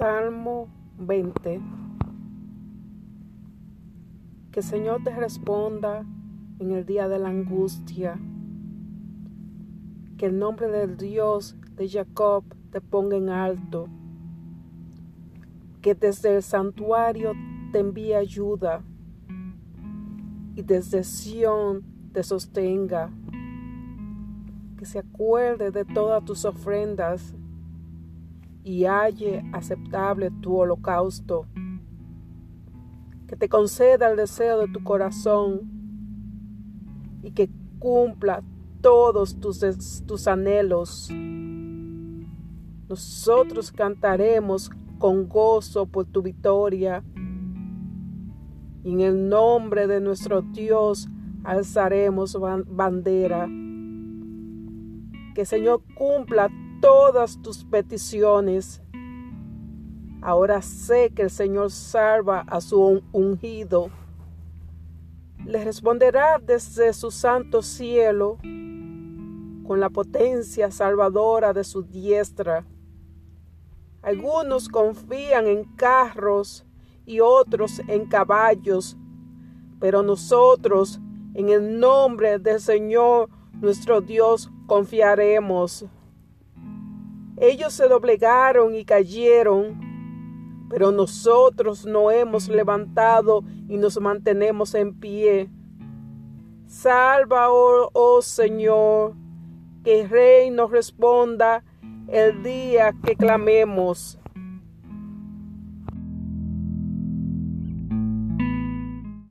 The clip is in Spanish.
Salmo 20. Que el Señor te responda en el día de la angustia. Que el nombre del Dios de Jacob te ponga en alto. Que desde el santuario te envíe ayuda y desde Sión te sostenga. Que se acuerde de todas tus ofrendas y halle aceptable tu holocausto. Que te conceda el deseo de tu corazón y que cumpla todos tus, tus anhelos. Nosotros cantaremos con gozo por tu victoria. Y en el nombre de nuestro Dios alzaremos bandera. Que Señor cumpla todas tus peticiones. Ahora sé que el Señor salva a su ungido. Le responderá desde su santo cielo con la potencia salvadora de su diestra. Algunos confían en carros y otros en caballos, pero nosotros en el nombre del Señor nuestro Dios confiaremos. Ellos se doblegaron y cayeron, pero nosotros no hemos levantado y nos mantenemos en pie. Salva, oh, oh Señor, que el Rey nos responda el día que clamemos.